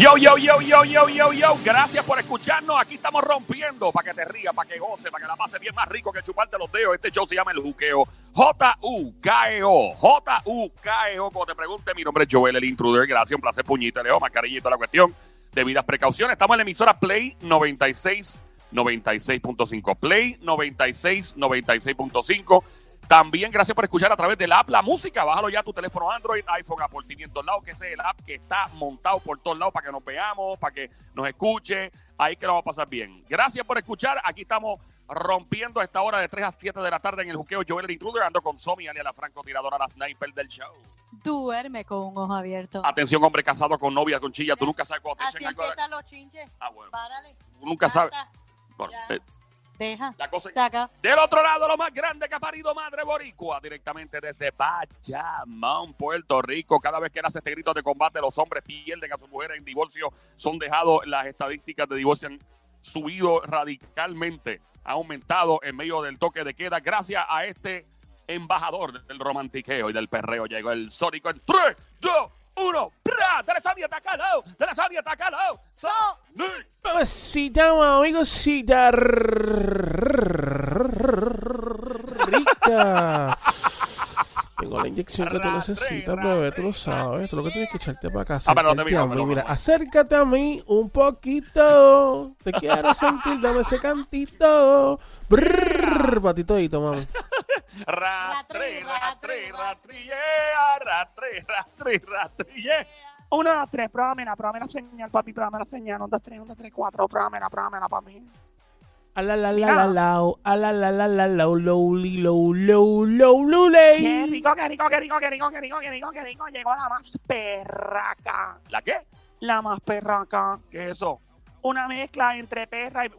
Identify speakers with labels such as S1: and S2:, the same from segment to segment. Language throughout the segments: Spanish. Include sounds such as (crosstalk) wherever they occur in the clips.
S1: Yo, yo, yo, yo, yo, yo, yo. Gracias por escucharnos. Aquí estamos rompiendo para que te rías, para que goce, para que la pase bien más rico que chuparte los dedos. Este show se llama El Juqueo. J-U-K-E-O. J-U-K-E-O. Cuando te pregunte, mi nombre es Joel, el intruder. Gracias, un placer, puñito, Leo, mascarillito, la cuestión. Debidas precauciones. Estamos en la emisora Play 96, 96.5. Play 96, 96.5. También gracias por escuchar a través del app La Música. Bájalo ya a tu teléfono Android, iPhone, Apple TV en todos lados, que ese es el app que está montado por todos lados para que nos veamos, para que nos escuche. Ahí que lo vamos a pasar bien. Gracias por escuchar. Aquí estamos rompiendo a esta hora de 3 a 7 de la tarde en el juqueo Joel el Intruder, ando con Somi, alias la francotiradora, la sniper del show.
S2: Duerme con un ojo abierto.
S1: Atención, hombre casado con novia, con chilla. Tú nunca sabes cuándo te
S2: Así
S1: algo.
S2: empiezan los chinches.
S1: Ah, bueno.
S2: Párale.
S1: Tú nunca sabes. Bueno,
S2: Deja.
S1: la cosa
S2: Saca.
S1: Del otro lado, lo más grande que ha parido Madre Boricua, directamente desde Bayamón, Puerto Rico. Cada vez que él hace este grito de combate, los hombres pierden a sus mujeres en divorcio, son dejados, las estadísticas de divorcio han subido radicalmente, ha aumentado en medio del toque de queda, gracias a este embajador del romantiqueo y del perreo. Llegó el Sónico en 3, 2, 1, ¡Bra! ¡De la Sonia atacado! ¡De la Sonia atacado! ¡Sonic!
S3: Mamacita, mamacita rica. Tengo la inyección que tú necesitas, bebé, tú lo sabes. Tú lo que tienes que echarte para acá.
S1: Ah, pero no te miro,
S3: a mí, mira, acércate a mí un poquito. Te quiero sentir, dame ese cantito. Brrr, patito mami.
S1: Ratri, ratri, ratri, yeah, ratri, ratri, ratri, yeah.
S4: Uno, dos, tres, pruébame la, pruébame la señal, papi, pruébame la señal. Un, dos, tres, un, dos, tres, cuatro, pruébame la, pruébame la, papi.
S3: A la la la la la, a la la la la la, low, li, low, low, low, low.
S4: Qué rico, qué rico, qué rico, qué rico, qué rico, qué rico, qué rico. Llegó la más perraca.
S1: ¿La qué?
S4: La más perraca.
S1: ¿Qué es eso?
S4: Una mezcla entre perra y...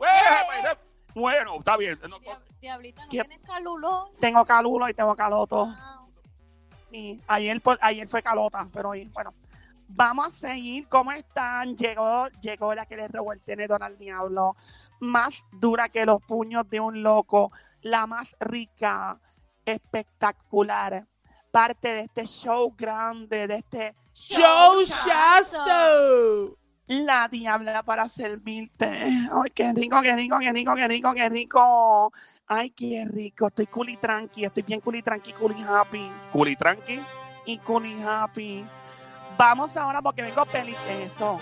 S1: Bueno, está bien. No,
S2: Diablita, ¿no
S4: ¿Qué?
S2: tienes calulo?
S4: Tengo calulo y tengo caloto.
S2: Ah,
S4: Y ayer, por, ayer fue calota, pero hoy, bueno. Vamos a seguir. ¿Cómo están? Llegó, llegó la que le robó el tenedor al diablo. Más dura que los puños de un loco. La más rica, espectacular. Parte de este show grande, de este
S3: Show Shasto.
S4: La diabla para servirte. Ay, qué rico, qué rico, qué rico, qué rico, qué rico. Ay, qué rico. Estoy cool y tranqui. Estoy bien cool y tranqui, cool y happy.
S1: Culi tranqui.
S4: Y cool y happy. Vamos ahora porque vengo peli. Eso.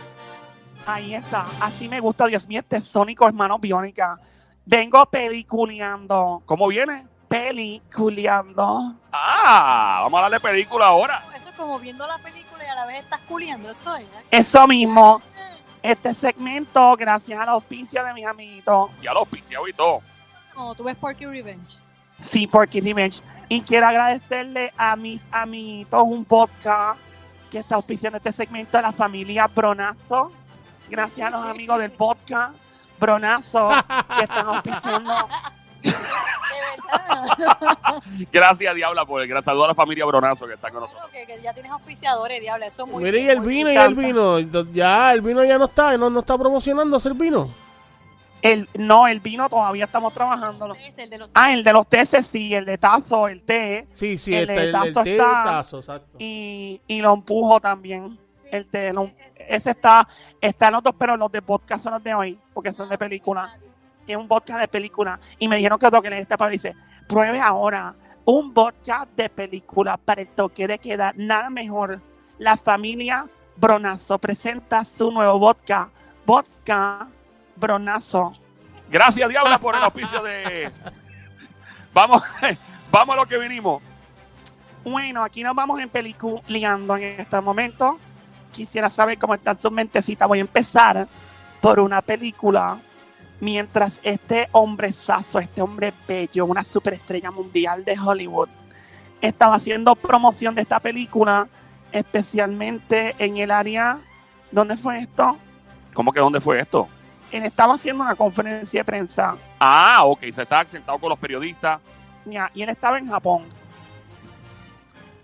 S4: Ahí está. Así me gusta. Dios mío, este sónico hermano biónica. Vengo peliculeando.
S1: ¿Cómo viene?
S4: Peliculeando.
S1: Ah, vamos a darle película ahora.
S2: Eso como viendo la película y a la vez estás culiando. Eso es.
S4: Eso mismo. Este segmento, gracias al auspicio de mis amiguitos.
S1: Ya los piseado y todo.
S2: Como tú ves Porky Revenge.
S4: Sí, Porky Revenge. Y quiero agradecerle a mis amiguitos un podcast que está auspiciando este segmento de la familia Bronazo. Gracias a los amigos del podcast Bronazo que están auspiciando. (laughs)
S1: Gracias, Diabla, por el gran saludo a la familia Bronazo que está con nosotros.
S2: Claro que, que ya tienes auspiciadores, diablo. Eso es muy
S3: Mire, y
S2: bien,
S3: el vino, y el vino. Ya, el vino ya no está, no, no está promocionando hacer vino.
S4: El, no, el vino todavía estamos
S2: el los
S4: Ah, el de los teces, sí, el de tazo, el té.
S3: Sí, sí,
S4: El
S3: está,
S4: de
S3: el, el
S4: tazo
S3: té
S4: está-
S3: tazo, exacto.
S4: Y, y lo empujo también.
S2: Sí,
S4: El té, lo-
S2: es- es-
S4: ese está, está en los dos, pero los de podcast son los de hoy, porque son de película. es un vodka de película. Y me dijeron que tengo que leer esta palabra. Dice, pruebe ahora un vodka de película para el toque de queda. Nada mejor. La familia Bronazo presenta su nuevo vodka. Vodka Bronazo.
S1: Gracias, Diabla, por el auspicio de. Vamos, vamos a lo que vinimos.
S4: Bueno, aquí nos vamos en peliculeando en este momento. Quisiera saber cómo están sus mentecitas. Voy a empezar por una película. Mientras este hombrezazo, este hombre bello, una superestrella mundial de Hollywood, estaba haciendo promoción de esta película, especialmente en el área. ¿Dónde fue esto?
S1: ¿Cómo que dónde fue esto?
S4: Él estaba haciendo una conferencia de prensa.
S1: Ah, ok, se está sentado con los periodistas.
S4: Ya, y él estaba en Japón.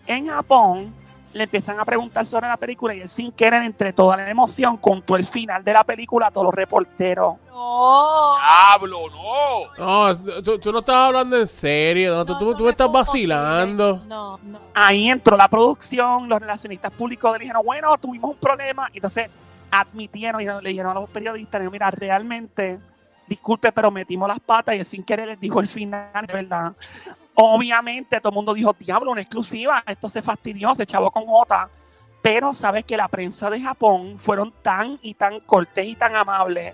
S4: En Japón le empiezan a preguntar sobre la película y él sin querer, entre toda la emoción, contó el final de la película a todos los reporteros.
S2: No.
S1: ¡Diablo, no!
S3: No, tú, tú no estás hablando en serio, no, tú,
S2: No,
S3: tú, tú estás
S2: posible.
S3: vacilando.
S2: No, no.
S4: Ahí entró la producción, los relacionistas públicos le dijeron, bueno, tuvimos un problema. Y entonces admitieron y le dijeron a los periodistas, mira, realmente, disculpe, pero metimos las patas y él sin querer les dijo el final, de verdad. Obviamente todo el mundo dijo, diablo, una exclusiva, esto se fastidió, se chavó con J. Pero sabes que la prensa de Japón fueron tan y tan cortés y tan amables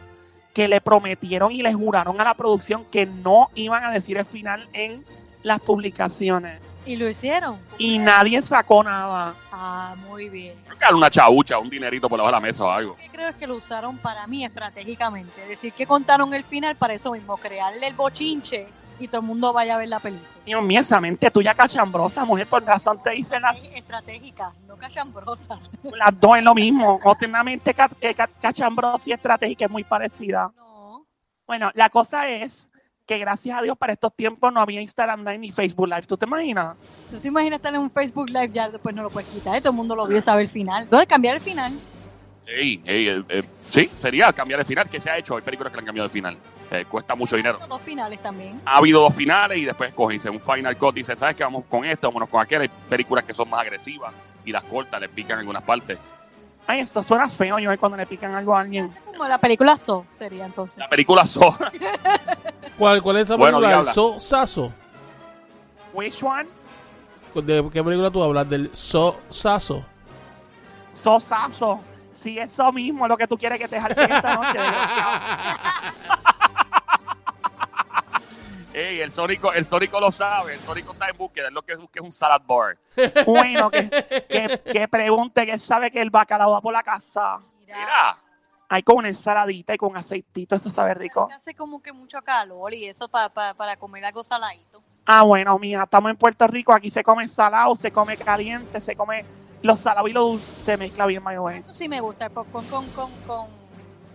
S4: que le prometieron y le juraron a la producción que no iban a decir el final en las publicaciones.
S2: Y lo hicieron.
S4: Y nadie sacó nada.
S2: Ah, muy bien.
S1: Creo que era una chaucha, un dinerito por debajo de la mesa o algo.
S2: Creo es que lo usaron para mí estratégicamente. Es decir, que contaron el final para eso mismo, crearle el bochinche y todo el mundo vaya a ver la película.
S4: Dios mío, esa mente tuya cachambrosa, mujer, por razón te dicen las,
S2: Es estratégica, no cachambrosa. (laughs)
S4: las dos es lo mismo. O una mente eh, ca- cachambrosa y estratégica es muy parecida.
S2: No.
S4: Bueno, la cosa es que gracias a Dios para estos tiempos no había Instagram Live ni Facebook Live. ¿Tú te imaginas?
S2: ¿Tú te imaginas estar en un Facebook Live ya después no lo puedes quitar? ¿eh? Todo el mundo lo vio y sabe el final. ¿Dónde cambiar el final?
S1: Ey, ey, eh, eh, sí, sería cambiar el final. ¿Qué se ha hecho? Hay películas que le han cambiado el final. Eh, cuesta mucho dinero.
S2: Los dos finales también.
S1: Ha habido dos finales y después cogen dice, un final cut. Dice, ¿sabes qué? Vamos con esto, vámonos con aquel. Hay películas que son más agresivas y las cortan, les pican en algunas partes.
S4: Ay, eso suena feo yo cuando le pican algo a alguien.
S2: Como la película So sería entonces.
S1: La película son. (laughs)
S3: ¿Cuál, cuál es esa
S1: Bueno,
S3: película? ¿El So Saso?
S4: Which one?
S3: ¿De qué película tú hablas? ¿Del So Saso?
S4: Sosazo. Sí, eso mismo es lo que tú quieres que te jarte esta noche. (laughs)
S1: Ey, el Sónico, el Sónico lo sabe. El Sónico está en búsqueda. Es lo que busca es un salad bar. (laughs)
S4: Bueno, que, que, que pregunte, que él sabe que el bacalao va por la casa.
S2: Mira,
S1: Mira.
S4: Hay con una ensaladita y con aceitito, eso sabe rico.
S2: hace como que mucho calor y eso pa- pa- para comer algo saladito.
S4: Ah, bueno, mija, estamos en Puerto Rico, aquí se come salado, se come caliente, se come los salados y los dulces, se mezcla bien, way.
S2: Eso sí me gusta, el popcorn con, con, con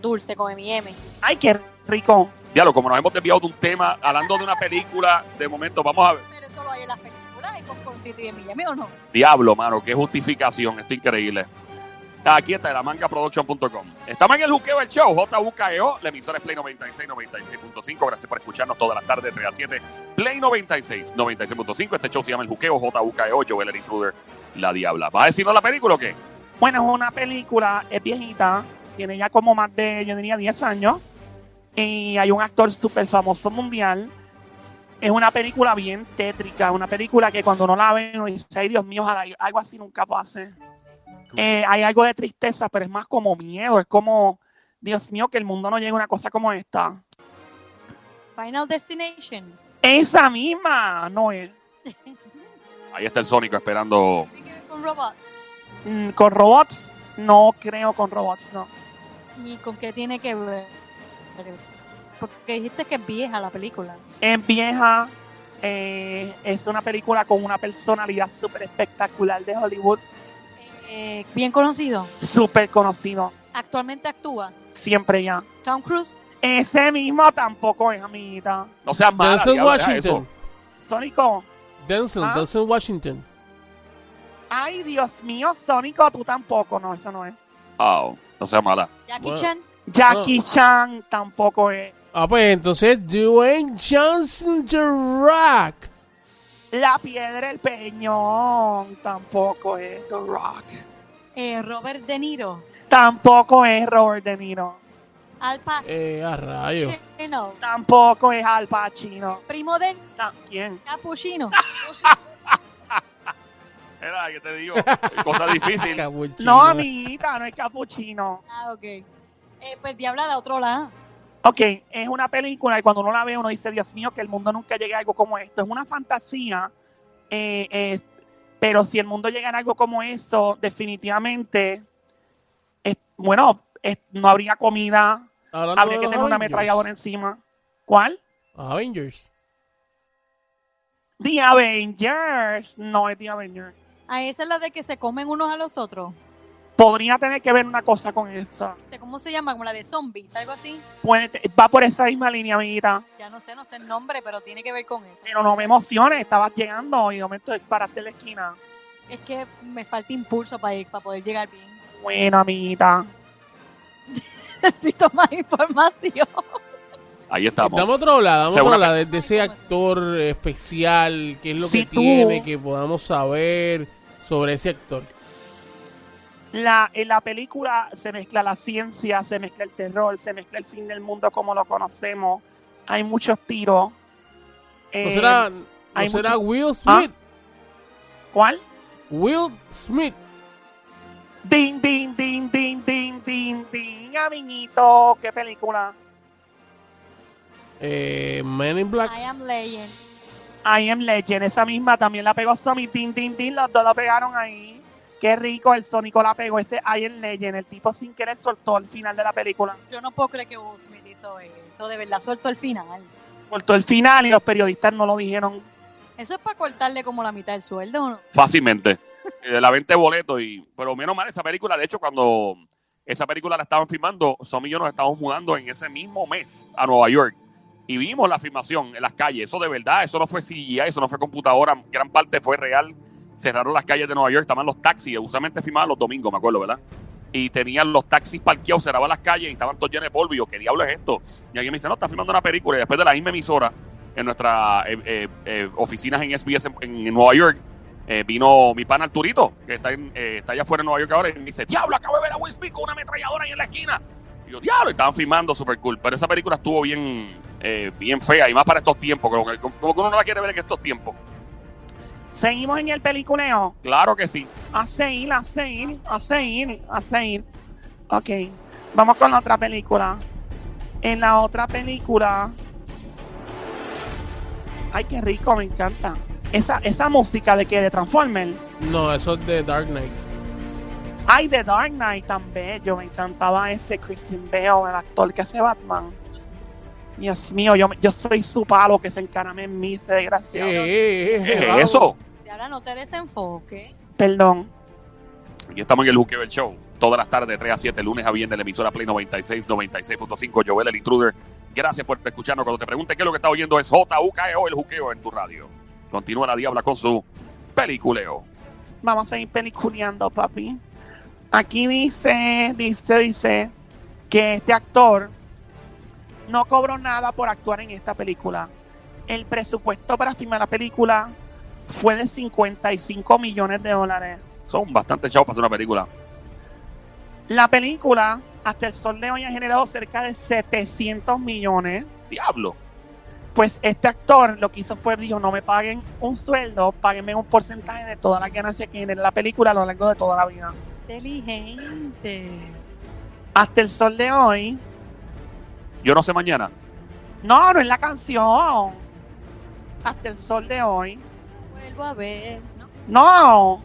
S2: dulce, con M&M.
S4: Ay, qué rico.
S1: Diablo, como nos hemos desviado de un tema, hablando de una (laughs) película, de momento vamos a ver.
S2: Pero eso lo hay en las películas, hay popcorncito y M&M, ¿o no?
S1: Diablo, mano, qué justificación. Esto es increíble. Aquí está, la mangaproduction.com. Estamos en el juqueo del show, JUKEO, la emisora es Play 96, 96.5. Gracias por escucharnos todas las tardes, 3 a 7. Play 96, 96.5. Este show se llama El Juqueo, JUKEO, Joel el Intruder, La Diabla. ¿Vas a decirnos la película o qué?
S4: Bueno, es una película, es viejita, tiene ya como más de, yo diría, 10 años. Y hay un actor súper famoso mundial. Es una película bien tétrica, una película que cuando uno la ve, uno dice, ay Dios mío, ojalá algo así nunca pase. Eh, hay algo de tristeza, pero es más como miedo, es como, Dios mío, que el mundo no llegue a una cosa como esta.
S2: Final Destination.
S4: Esa misma, no es.
S1: Ahí está el Sónico esperando.
S2: Tiene que ver con robots.
S4: Mm, con robots, no creo con robots, no.
S2: ¿Y con qué tiene que ver? Porque dijiste que es vieja la película.
S4: Es vieja, eh, es una película con una personalidad súper espectacular de Hollywood,
S2: Eh, bien conocido.
S4: súper conocido,
S2: Actualmente actúa.
S4: siempre ya.
S2: Tom Cruise.
S4: Ese mismo tampoco es, amiguita.
S1: No seas mala,
S3: Denzel Washington.
S4: Sónico,
S3: Denzel,
S4: Ah.
S3: Denzel Washington.
S4: ay Dios mío, Sónico, tú tampoco, no, eso no es.
S1: Oh, no seas mala.
S2: Jackie
S3: Bueno.
S2: Chan.
S4: Jackie Chan tampoco es.
S3: Ah, pues entonces Dwayne Johnson The Rock.
S4: La piedra del peñón tampoco es The Rock.
S2: Eh, Robert De Niro.
S4: Tampoco es Robert De Niro.
S2: Al
S3: Eh, a rayo.
S2: Pacino.
S4: Tampoco es Al Pacino.
S2: Primo del
S4: No, ¿Quién?
S2: Capuchino. (laughs)
S1: Era que te digo, cosa difícil. (laughs)
S3: Capuchino.
S4: No, amiguita, no es Capuchino.
S2: ah, ok. Eh, pues Diabla de otro lado.
S4: Ok, es una película y cuando uno la ve uno dice, Dios mío, que el mundo nunca llegue a algo como esto. Es una fantasía, eh, eh, pero si el mundo llegara a algo como eso, definitivamente, es- bueno, es- no habría comida,
S3: Hablando
S4: habría que tener una ametralladora encima. ¿Cuál?
S3: Avengers.
S4: The Avengers. No es The Avengers.
S2: Ah, esa es la de que se comen unos a los otros.
S4: Podría tener que ver una cosa con eso.
S2: Este, ¿Cómo se llama? Como la de zombies, algo así.
S4: Puede- va por esa misma línea, amiguita.
S2: Ya no sé, no sé el nombre, pero tiene que ver con eso.
S4: Pero no me emociones, estabas llegando y de momento paraste en la esquina.
S2: Es que me falta impulso para, ir, para poder llegar bien.
S4: Bueno, amiguita. (laughs)
S2: Necesito más información.
S1: Ahí estamos.
S3: Dame otro lado, otro
S1: la
S3: lado de, de ese actor especial, qué es lo
S4: Si
S3: que
S4: tú-
S3: tiene, que podamos saber sobre ese actor.
S4: La, en la película se mezcla la ciencia, se mezcla el terror, se mezcla el fin del mundo como lo conocemos. Hay muchos tiros.
S3: ¿No
S4: Eh,
S3: será, no
S4: hay
S3: será
S4: mucho-
S3: Will Smith?
S4: ¿Cuál?
S3: Will Smith.
S4: Din, din, din, din, din, din, din, amiguito. ¿Qué película?
S3: Eh, Men in Black.
S2: I am Legend.
S4: I Am Legend, esa misma también la pegó Sonic, din, din, din, los dos la pegaron ahí. Qué rico, el Sónico la pegó, ese Am Legend, el tipo sin querer soltó al final de la película.
S2: Yo no puedo creer que Will Smith hizo eso. De verdad, suelto el final.
S4: Soltó el final y los periodistas no lo dijeron.
S2: Eso es para cortarle como la mitad del sueldo. ¿o no?
S1: Fácilmente. (laughs) Eh, la venta de boletos y pero menos mal esa película de hecho cuando esa película la estaban filmando Somi y yo nos estábamos mudando en ese mismo mes a Nueva York y vimos la filmación en las calles eso de verdad eso no fue CGI eso no fue computadora gran parte fue real cerraron las calles de Nueva York estaban los taxis usualmente filmaban los domingos me acuerdo verdad y tenían los taxis parqueados cerraban las calles y estaban todos llenos de polvo y yo ¿qué diablo es esto? y alguien me dice no está filmando una película y después de la misma emisora en nuestras oficinas en SBS en, Nueva York eh, vino mi pana Arturito, que está, en, eh, está allá afuera en Nueva York ahora, y me dice, diablo, acabo de ver a Will Smith con una ametralladora ahí en la esquina. Y yo, diablo, y estaban filmando super cool. Pero esa película estuvo bien, eh, bien fea, y más para estos tiempos, como que uno no la quiere ver en estos tiempos.
S4: Seguimos en el peliculeo.
S1: Claro que sí.
S4: A seguir, a seguir, a seguir, a seguir. Ok, vamos con la otra película. En la otra película. Ay, qué rico, me encanta. Esa, esa música de que de Transformer.
S3: No, eso es de Dark Knight.
S4: Ay, de Dark Knight tan bello. Me encantaba ese Christian Bale, el actor que hace Batman. Dios mío, yo, yo soy su palo que se encarame en mí, ese desgraciado.
S3: Eh, eh, eh,
S1: ¿Qué es
S3: vamos.
S1: eso?
S2: Y ahora no te desenfoques.
S4: Perdón.
S1: Aquí estamos en el Juqueo del Show. Todas las tardes, de 3 a 7, lunes a viernes, la emisora Play 96, 96.5, Joel, el intruder. Gracias por escucharnos. Cuando te pregunte qué es lo que está oyendo, es JUKEO, el Juqueo en tu radio. Continúa la diabla con su peliculeo.
S4: Vamos a ir peliculeando, papi. Aquí dice, dice, dice que este actor no cobró nada por actuar en esta película. El presupuesto para filmar la película fue de 55 millones de dólares.
S1: Son bastante chavos para hacer una película.
S4: La película, hasta el sol de hoy, ha generado cerca de 700 millones.
S1: Diablo.
S4: Pues este actor lo que hizo fue, dijo, no me paguen un sueldo, páguenme un porcentaje de toda la ganancia que genere la película a lo largo de toda la vida.
S2: Inteligente.
S4: Hasta el sol de hoy,
S1: Yo no sé mañana.
S4: no, no es la canción. Hasta el sol de hoy,
S2: Vuelvo a ver. ¿no?
S4: no.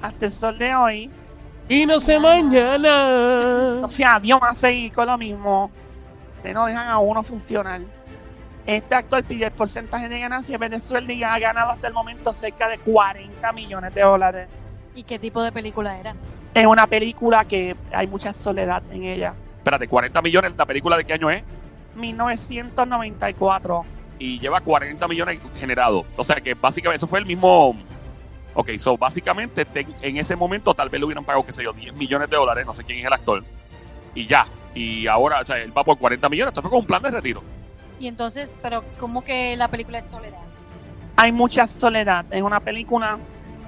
S4: Hasta el sol de hoy,
S3: Y no sé mañana.
S4: o sea, Dios va a seguir con lo mismo. Que no dejan a uno funcionar. Este actor pide el porcentaje de ganancia en vez de sueldo y ha ganado hasta el momento cerca de 40 millones de dólares.
S2: ¿Y qué tipo de película era?
S4: Es una película que hay mucha soledad en ella.
S1: Espérate, 40 millones, ¿la película de qué año es?
S4: 1994.
S1: Y lleva 40 millones generados. O sea que básicamente eso fue el mismo. Ok, so básicamente te- en ese momento tal vez le hubieran pagado, qué sé yo, 10 millones de dólares, no sé quién es el actor. Y ya. Y ahora, o sea, él va por 40 millones. Esto fue con un plan de retiro.
S2: Y entonces, pero ¿cómo que la película es Soledad?
S4: Hay mucha soledad. Es una película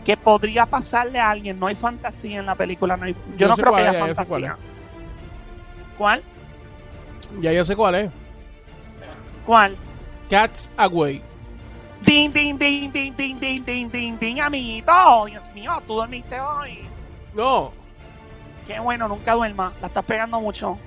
S4: que podría pasarle a alguien. No hay fantasía en la película. No hay- yo,
S3: Yo
S4: no creo que haya
S3: cuál
S4: fantasía. ¿Cuál?
S3: Ya yo sé cuál es.
S4: ¿Cuál?
S3: Cats Away.
S4: Ding, ding, ding, ding, ding, ding, ding, ding, ding, amiguito. Dios mío, tú dormiste hoy.
S3: No.
S4: Qué bueno, nunca duermas. La estás pegando mucho.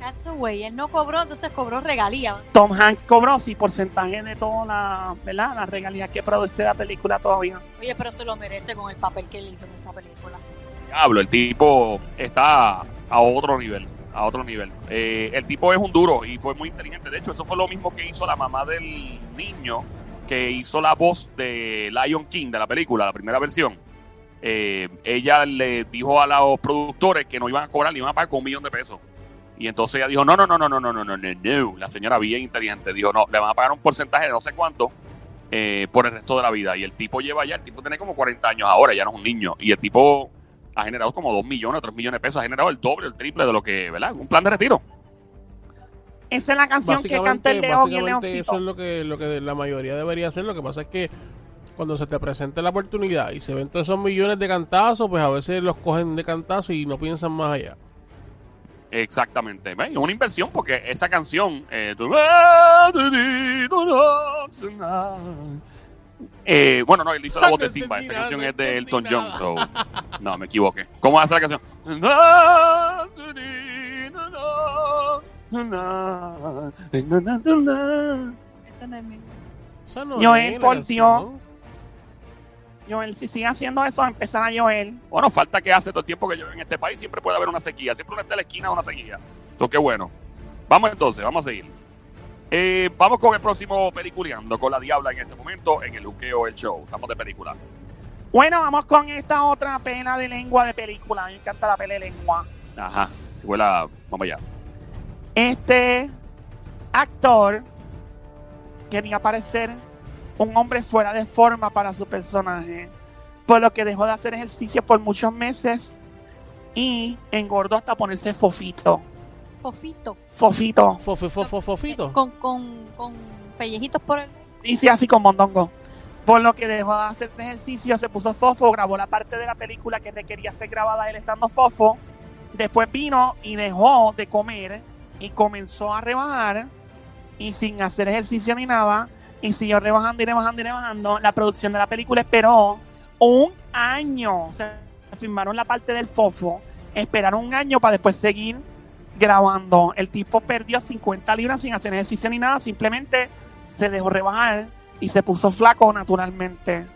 S2: Cats Away. Él no cobró, entonces cobró regalía.
S4: Tom Hanks cobró sí porcentaje de toda la, ¿verdad? Las regalías que produce la película todavía.
S2: Oye, pero se lo merece con el papel que él hizo en esa película.
S1: Diablo, el tipo está a otro nivel. A otro nivel. Eh, el tipo es un duro y fue muy inteligente. De hecho, eso fue lo mismo que hizo la mamá del niño que hizo la voz de Lion King de la película, la primera versión. Eh, ella le dijo a los productores que no iban a cobrar, le iban a pagar con un millón de pesos. Y entonces ella dijo, no, no, no, no, no, no, no, no, no, no. La señora bien inteligente dijo, no, le van a pagar un porcentaje de no sé cuánto eh, por el resto de la vida. Y el tipo lleva ya, el tipo tiene como 40 años ahora, ya no es un niño. Y el tipo ha generado como 2 millones o 3 millones de pesos, ha generado el doble, el triple de lo que, ¿verdad? Un plan de retiro.
S4: Esa es la canción que canta el león y el
S3: básicamente eso es
S4: leoncito.
S3: lo que, lo que la mayoría debería hacer. Lo que pasa es que cuando se te presente la oportunidad y se ven todos esos millones de cantazos, pues a veces los cogen de cantazo y no piensan más allá.
S1: Exactamente. Es una inversión porque esa canción. eh, tú- Eh, bueno, no, él hizo la voz de Simba. Esa
S3: nada,
S1: canción
S3: no
S1: es de Elton John. So, no, me equivoqué. ¿Cómo hace la canción?
S2: Ese no es mi-
S3: Esa no
S4: Joel, por. Joel, si sigue haciendo eso, empezar a Joel.
S1: Bueno, falta que hace todo el tiempo que yo en este país siempre puede haber una sequía. Siempre una está en la esquina de una sequía. Eso qué bueno. Vamos entonces, vamos a seguir. Eh, vamos con el próximo peliculeando con la Diabla en este momento en el Luqueo El Show. Estamos de película.
S4: Bueno, vamos con esta otra pena de lengua de película. Me encanta la pena de lengua.
S1: Ajá. Huela, vamos allá.
S4: Este actor quería parecer un hombre fuera de forma para su personaje, por lo que dejó de hacer ejercicio por muchos meses y engordó hasta ponerse fofito.
S2: Fofito.
S4: Fofito.
S3: Fofi, fofo, fofito.
S2: Con, con, con pellejitos por el.
S4: Y sí, así con mondongo. Por lo que dejó de hacer ejercicio, se puso fofo, grabó la parte de la película que requería ser grabada él estando fofo. Después vino y dejó de comer y comenzó a rebajar y sin hacer ejercicio ni nada. Y siguió rebajando y rebajando y rebajando. La producción de la película esperó un año. O sea, firmaron la parte del fofo. Esperaron un año para después seguir grabando. El tipo perdió 50 libras sin hacer ejercicio ni nada. Simplemente se dejó rebajar y se puso flaco naturalmente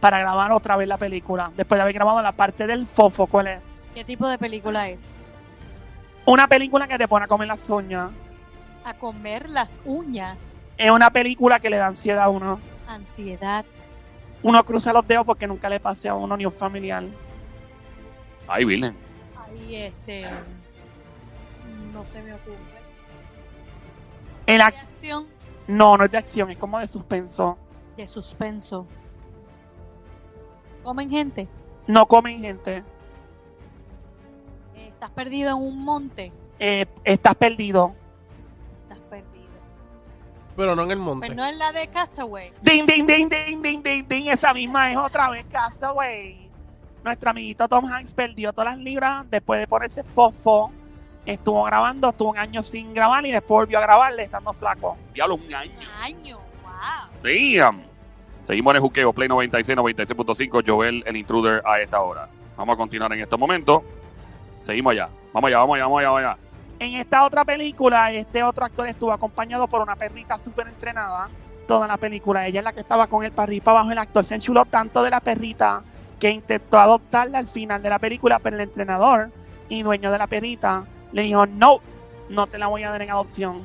S4: para grabar otra vez la película. Después de haber grabado la parte del fofo. ¿Cuál es?
S2: ¿Qué tipo de película es?
S4: Una película que te pone a comer las uñas.
S2: A comer las uñas.
S4: Es una película que le da ansiedad a uno.
S2: Ansiedad.
S4: Uno cruza los dedos porque nunca le pase a uno ni a un familiar.
S1: Ay, Virgen.
S2: Ahí este. No se me ocurre.
S4: El
S2: De
S4: ac-
S2: acción,
S4: no, no es de acción, es como de suspenso.
S2: de suspenso. Comen gente.
S4: No comen gente.
S2: Eh, Estás perdido en un monte.
S4: Eh, estás perdido.
S2: Estás perdido.
S3: Pero no en el monte.
S2: Pero no es la de Castaway.
S4: Ding, ding, ding, ding, ding, ding, ding. Esa misma es otra vez Castaway. Nuestro amiguito Tom Hanks perdió todas las libras después de ponerse fofo. Estuvo grabando, estuvo un año sin grabar y después volvió a grabarle estando flaco.
S1: Diablo, un año.
S2: Un año. Wow.
S1: Damn. Seguimos en el juqueo, Play 96, 96.5, Joel, el intruder a esta hora. Vamos a continuar en estos momentos. Seguimos allá. Vamos allá, vamos allá, vamos allá, vamos allá.
S4: En esta otra película, este otro actor estuvo acompañado por una perrita súper entrenada toda la película. Ella es la que estaba con arriba y para abajo. El actor se enchuló tanto de la perrita que intentó adoptarla al final de la película, pero el entrenador y dueño de la perrita le dijo, no, no te la voy a dar en adopción.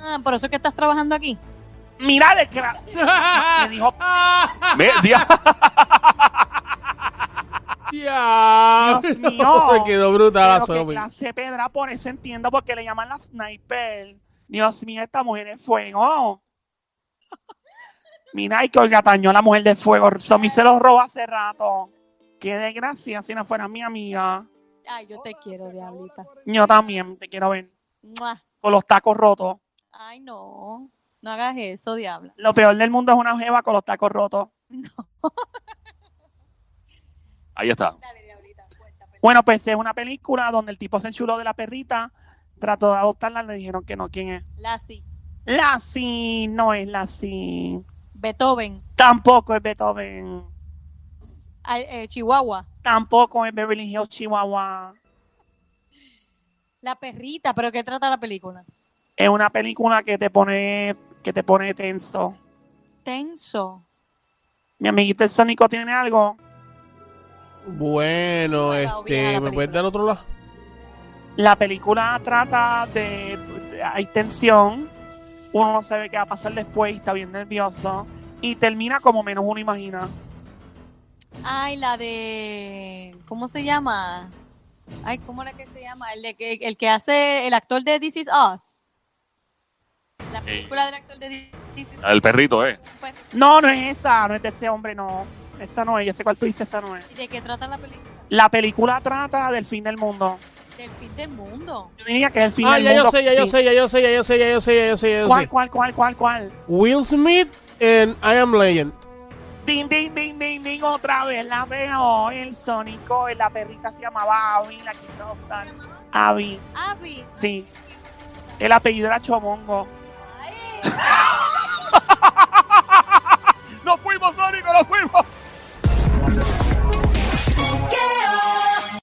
S2: Ah, por eso es que estás trabajando aquí.
S4: Mira de que (laughs) le dijo,
S1: Ve, dia-
S3: Ya. (laughs)
S4: Dios mío. (laughs)
S3: Me quedó brutal la
S4: que
S3: Sophie.
S4: clase pedra, por eso entiendo por qué le llaman la sniper. Dios mío, esta mujer es fuego. Mira, y que Olga Tañón, la mujer de fuego. Somi se los robó hace rato. Qué desgracia si no fuera mi amiga.
S2: Ay, yo te quiero, diablita.
S4: Yo también te quiero ver
S2: Mua.
S4: con los tacos rotos.
S2: Ay, no. No hagas eso, diabla.
S4: Lo peor del mundo es una jeva con los tacos rotos. (laughs)
S1: Ahí está.
S2: Dale, diablita. Cuenta,
S4: Bueno, pues es una película donde el tipo se enchuló de la perrita, trató de adoptarla, le dijeron que no. ¿Quién es?
S2: Lassie.
S4: Lassie, no es Lassie.
S2: Beethoven.
S4: Tampoco es Beethoven.
S2: Ay, eh, Chihuahua.
S4: Tampoco es Beverly Hills, Chihuahua.
S2: La perrita. ¿Pero qué trata la película?
S4: Es una película que te pone, que te pone tenso.
S2: Tenso.
S4: Mi amiguito el Sónico tiene algo.
S3: Bueno, este,
S2: la
S3: ¿me puedes
S2: película?
S3: dar otro lado?
S4: La película trata de, de- hay tensión. Uno no sabe qué va a pasar después y está bien nervioso. Y termina como menos uno imagina.
S2: Ay, la de. ¿Cómo se llama? Ay, ¿cómo era que se llama? El, de que, el que hace el actor de This Is Us. La película del actor de This Is Us.
S1: El perrito, ¿eh?
S2: Pues,
S4: No, no es esa, no es de ese hombre, no. Esa no es, yo sé cuál tú dices, esa no es.
S2: ¿Y de qué trata la película?
S4: La película trata del fin del mundo.
S2: Del fin del mundo.
S4: Yo diría que es el fin
S3: Ah,
S4: del
S3: ya
S4: mundo.
S3: yo sé, ya yo sé, ya yo sé, ya yo sé, ya yo sé, ya yo sé, ya yo
S4: ¿Cuál,
S3: sé.
S4: cuál, cuál, cuál, cuál?
S3: Will Smith en I Am Legend.
S4: Din, din, din, din, din, otra vez la veo el Sónico. La perrita se llamaba Abby, la quiso adoptar. Abby.
S2: Abby.
S4: Sí. El apellido era Chomongo.
S2: Ay. (laughs)
S1: ¡Nos fuimos, Sónico! ¡Nos fuimos!